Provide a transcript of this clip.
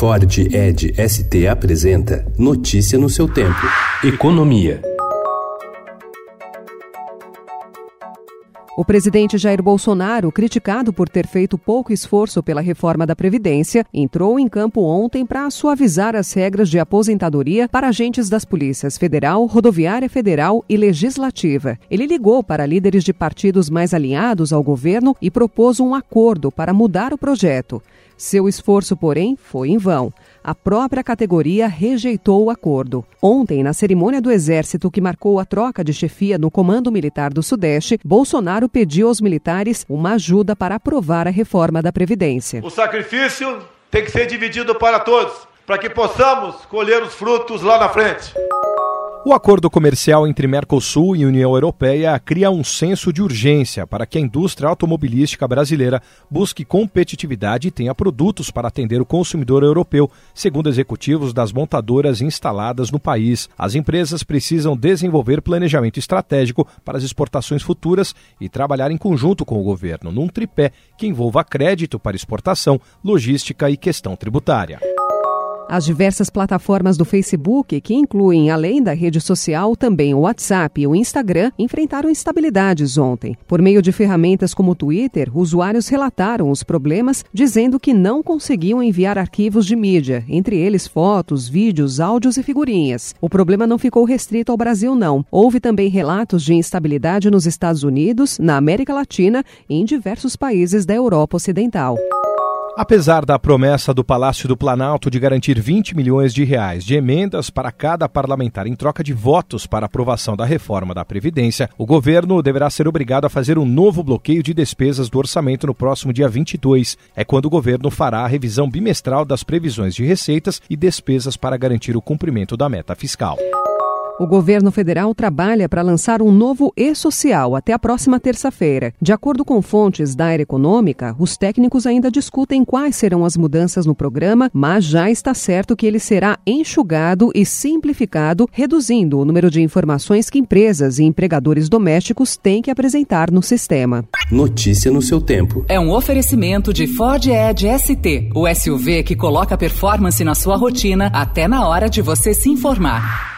Ford Ed ST apresenta Notícia no seu tempo. Economia. O presidente Jair Bolsonaro, criticado por ter feito pouco esforço pela reforma da Previdência, entrou em campo ontem para suavizar as regras de aposentadoria para agentes das polícias federal, rodoviária federal e legislativa. Ele ligou para líderes de partidos mais alinhados ao governo e propôs um acordo para mudar o projeto. Seu esforço, porém, foi em vão. A própria categoria rejeitou o acordo. Ontem, na cerimônia do Exército que marcou a troca de chefia no Comando Militar do Sudeste, Bolsonaro pediu aos militares uma ajuda para aprovar a reforma da Previdência. O sacrifício tem que ser dividido para todos, para que possamos colher os frutos lá na frente. O acordo comercial entre Mercosul e União Europeia cria um senso de urgência para que a indústria automobilística brasileira busque competitividade e tenha produtos para atender o consumidor europeu, segundo executivos das montadoras instaladas no país. As empresas precisam desenvolver planejamento estratégico para as exportações futuras e trabalhar em conjunto com o governo, num tripé que envolva crédito para exportação, logística e questão tributária. As diversas plataformas do Facebook, que incluem, além da rede social, também o WhatsApp e o Instagram, enfrentaram instabilidades ontem. Por meio de ferramentas como o Twitter, usuários relataram os problemas, dizendo que não conseguiam enviar arquivos de mídia, entre eles fotos, vídeos, áudios e figurinhas. O problema não ficou restrito ao Brasil, não. Houve também relatos de instabilidade nos Estados Unidos, na América Latina e em diversos países da Europa Ocidental. Apesar da promessa do Palácio do Planalto de garantir 20 milhões de reais de emendas para cada parlamentar em troca de votos para aprovação da reforma da Previdência, o governo deverá ser obrigado a fazer um novo bloqueio de despesas do orçamento no próximo dia 22. É quando o governo fará a revisão bimestral das previsões de receitas e despesas para garantir o cumprimento da meta fiscal. O governo federal trabalha para lançar um novo e-social até a próxima terça-feira. De acordo com fontes da área econômica, os técnicos ainda discutem quais serão as mudanças no programa, mas já está certo que ele será enxugado e simplificado, reduzindo o número de informações que empresas e empregadores domésticos têm que apresentar no sistema. Notícia no seu tempo. É um oferecimento de Ford Edge ST, o SUV que coloca performance na sua rotina até na hora de você se informar.